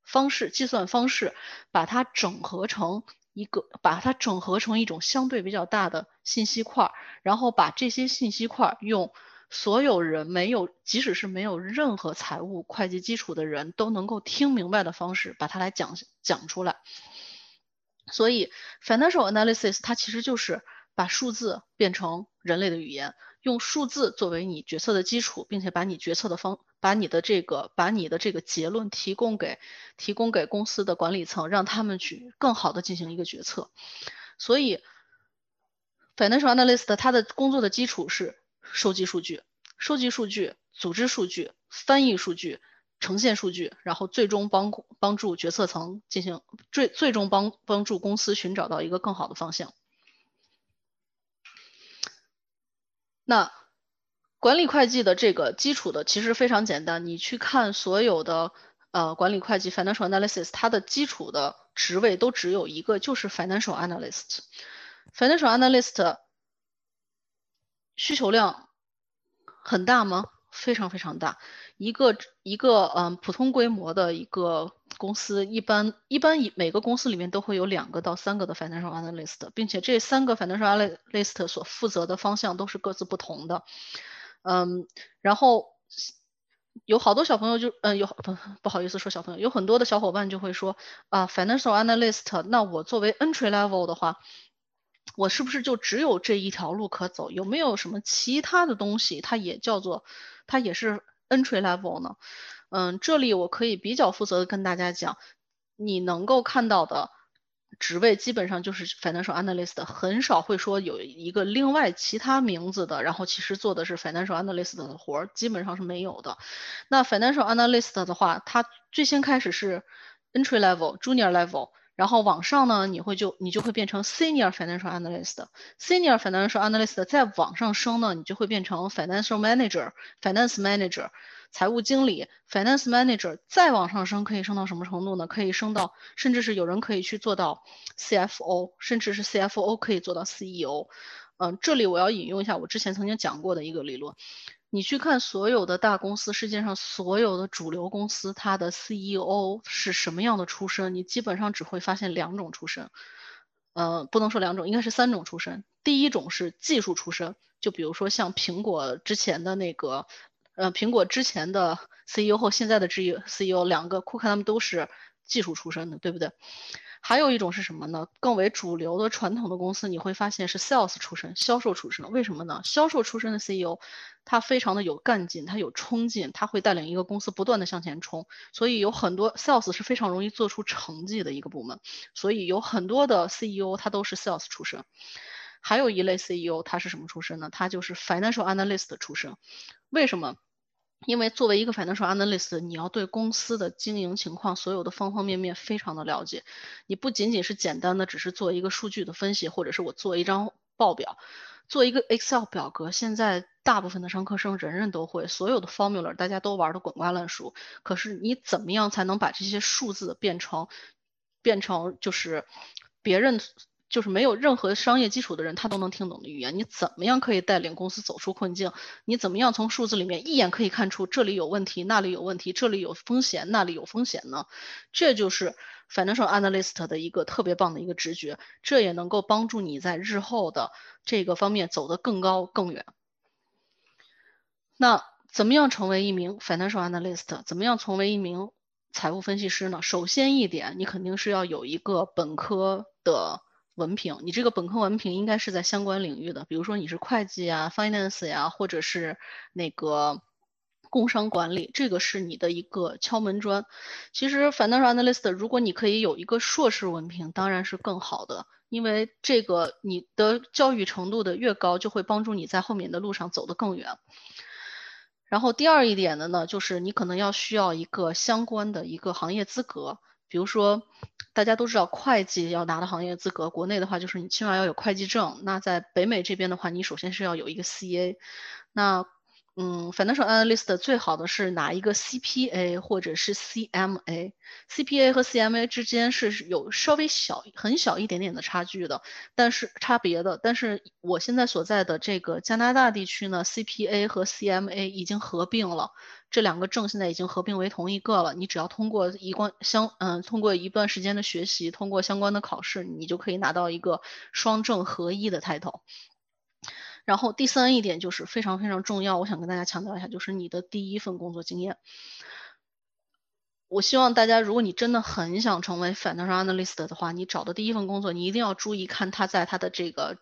方式计算方式，把它整合成一个，把它整合成一种相对比较大的信息块，然后把这些信息块用所有人没有，即使是没有任何财务会计基础的人都能够听明白的方式，把它来讲讲出来。所以，financial analysis 它其实就是把数字变成人类的语言。用数字作为你决策的基础，并且把你决策的方，把你的这个，把你的这个结论提供给，提供给公司的管理层，让他们去更好的进行一个决策。所以，financial analyst 他的工作的基础是收集数据，收集数据，组织数据，翻译数据，呈现数据，然后最终帮帮助决策层进行最最终帮帮助公司寻找到一个更好的方向。那管理会计的这个基础的其实非常简单，你去看所有的呃管理会计 financial analysis，它的基础的职位都只有一个，就是 financial analyst。financial analyst 需求量很大吗？非常非常大。一个一个嗯普通规模的一个公司一般一般以每个公司里面都会有两个到三个的 financial analyst，并且这三个 financial analyst 所负责的方向都是各自不同的。嗯，然后有好多小朋友就嗯有不不好意思说小朋友，有很多的小伙伴就会说啊 financial analyst，那我作为 entry level 的话，我是不是就只有这一条路可走？有没有什么其他的东西，它也叫做它也是 entry level 呢？嗯，这里我可以比较负责的跟大家讲，你能够看到的职位基本上就是 financial analyst，很少会说有一个另外其他名字的，然后其实做的是 financial analyst 的活儿，基本上是没有的。那 financial analyst 的话，它最先开始是 entry level、junior level，然后往上呢，你会就你就会变成 senior financial analyst，senior financial analyst 再往上升呢，你就会变成 financial manager、finance manager。财务经理，finance manager，再往上升可以升到什么程度呢？可以升到，甚至是有人可以去做到 CFO，甚至是 CFO 可以做到 CEO。嗯，这里我要引用一下我之前曾经讲过的一个理论。你去看所有的大公司，世界上所有的主流公司，它的 CEO 是什么样的出身？你基本上只会发现两种出身。呃，不能说两种，应该是三种出身。第一种是技术出身，就比如说像苹果之前的那个。呃，苹果之前的 CEO 和现在的 CEO 两个，库克他们都是技术出身的，对不对？还有一种是什么呢？更为主流的传统的公司，你会发现是 sales 出身，销售出身。为什么呢？销售出身的 CEO，他非常的有干劲，他有冲劲，他会带领一个公司不断的向前冲。所以有很多 sales 是非常容易做出成绩的一个部门。所以有很多的 CEO 他都是 sales 出身。还有一类 CEO 他是什么出身呢？他就是 financial analyst 出身。为什么？因为作为一个 financial analyst，你要对公司的经营情况所有的方方面面非常的了解。你不仅仅是简单的只是做一个数据的分析，或者是我做一张报表，做一个 Excel 表格。现在大部分的商科生人人都会，所有的 formula 大家都玩的滚瓜烂熟。可是你怎么样才能把这些数字变成，变成就是别人？就是没有任何商业基础的人，他都能听懂的语言。你怎么样可以带领公司走出困境？你怎么样从数字里面一眼可以看出这里有问题，那里有问题，这里有风险，那里有风险呢？这就是 financial analyst 的一个特别棒的一个直觉，这也能够帮助你在日后的这个方面走得更高更远。那怎么样成为一名 financial analyst？怎么样成为一名财务分析师呢？首先一点，你肯定是要有一个本科的。文凭，你这个本科文凭应该是在相关领域的，比如说你是会计啊、finance 呀，或者是那个工商管理，这个是你的一个敲门砖。其实 financial analyst，如果你可以有一个硕士文凭，当然是更好的，因为这个你的教育程度的越高，就会帮助你在后面的路上走得更远。然后第二一点的呢，就是你可能要需要一个相关的一个行业资格。比如说，大家都知道会计要拿到行业资格，国内的话就是你起码要有会计证。那在北美这边的话，你首先是要有一个 CA。那嗯，financial analyst 最好的是拿一个 CPA 或者是 CMA。CPA 和 CMA 之间是有稍微小很小一点点的差距的，但是差别的。但是我现在所在的这个加拿大地区呢，CPA 和 CMA 已经合并了，这两个证现在已经合并为同一个了。你只要通过一关相嗯，通过一段时间的学习，通过相关的考试，你就可以拿到一个双证合一的 title。然后第三一点就是非常非常重要，我想跟大家强调一下，就是你的第一份工作经验。我希望大家，如果你真的很想成为 financial analyst 的话，你找的第一份工作，你一定要注意看他在他的这个。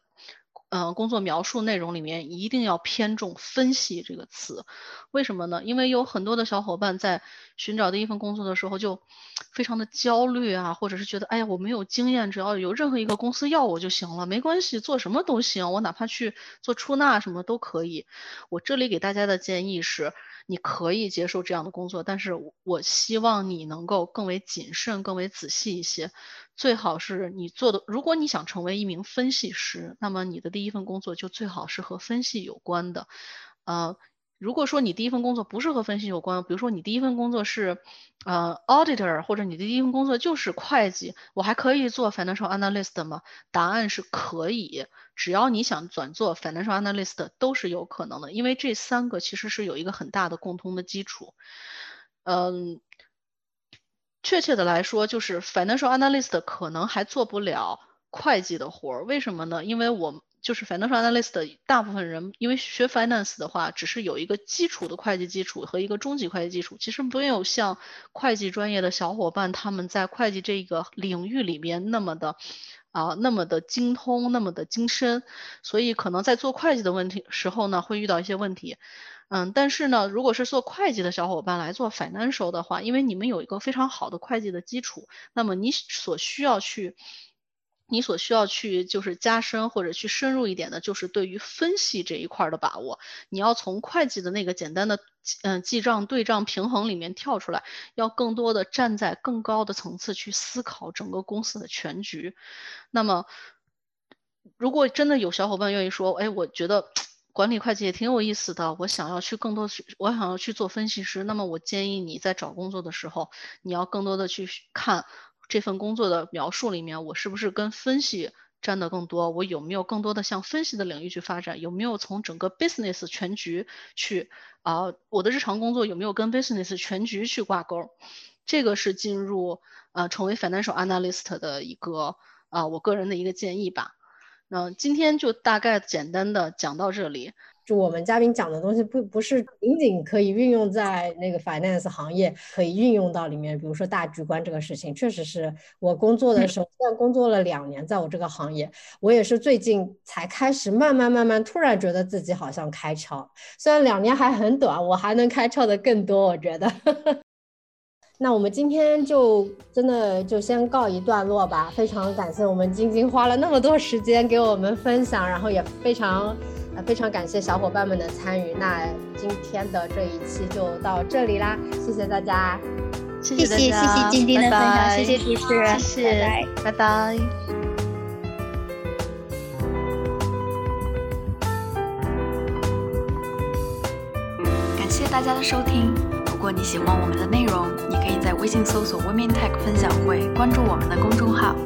嗯，工作描述内容里面一定要偏重“分析”这个词，为什么呢？因为有很多的小伙伴在寻找第一份工作的时候就非常的焦虑啊，或者是觉得，哎呀，我没有经验，只要有任何一个公司要我就行了，没关系，做什么都行，我哪怕去做出纳什么都可以。我这里给大家的建议是。你可以接受这样的工作，但是我希望你能够更为谨慎、更为仔细一些。最好是你做的，如果你想成为一名分析师，那么你的第一份工作就最好是和分析有关的，呃。如果说你第一份工作不是和分析有关，比如说你第一份工作是，呃，auditor，或者你的第一份工作就是会计，我还可以做 financial analyst 吗？答案是可以，只要你想转做 financial analyst 都是有可能的，因为这三个其实是有一个很大的共通的基础，嗯。确切的来说，就是 financial analyst 可能还做不了会计的活儿。为什么呢？因为我就是 financial analyst 大部分人，因为学 finance 的话，只是有一个基础的会计基础和一个中级会计基础，其实没有像会计专业的小伙伴他们在会计这个领域里面那么的啊那么的精通，那么的精深，所以可能在做会计的问题时候呢，会遇到一些问题。嗯，但是呢，如果是做会计的小伙伴来做 financial 的话，因为你们有一个非常好的会计的基础，那么你所需要去，你所需要去就是加深或者去深入一点的，就是对于分析这一块的把握。你要从会计的那个简单的嗯记账对账平衡里面跳出来，要更多的站在更高的层次去思考整个公司的全局。那么，如果真的有小伙伴愿意说，哎，我觉得。管理会计也挺有意思的，我想要去更多去，我想要去做分析师。那么我建议你在找工作的时候，你要更多的去看这份工作的描述里面，我是不是跟分析沾的更多？我有没有更多的向分析的领域去发展？有没有从整个 business 全局去啊？我的日常工作有没有跟 business 全局去挂钩？这个是进入呃成为 financial analyst 的一个啊我个人的一个建议吧。那今天就大概简单的讲到这里。就我们嘉宾讲的东西，不不是仅仅可以运用在那个 finance 行业，可以运用到里面。比如说大局观这个事情，确实是我工作的时候，虽然工作了两年，在我这个行业，我也是最近才开始慢慢慢慢，突然觉得自己好像开窍。虽然两年还很短，我还能开窍的更多，我觉得。[laughs] 那我们今天就真的就先告一段落吧。非常感谢我们晶晶花了那么多时间给我们分享，然后也非常呃非常感谢小伙伴们的参与。那今天的这一期就到这里啦，谢谢大家，谢谢谢谢晶晶的分享，谢谢主持人，谢谢，拜拜。感谢大家的收听。如果你喜欢我们的内容，你可以在微信搜索 Women Tech 分享会，关注我们的公众号。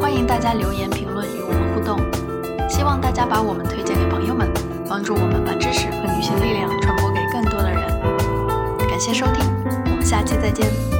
欢迎大家留言评论与我们互动。希望大家把我们推荐给朋友们，帮助我们把知识和女性力量传播给更多的人。感谢收听，我们下期再见。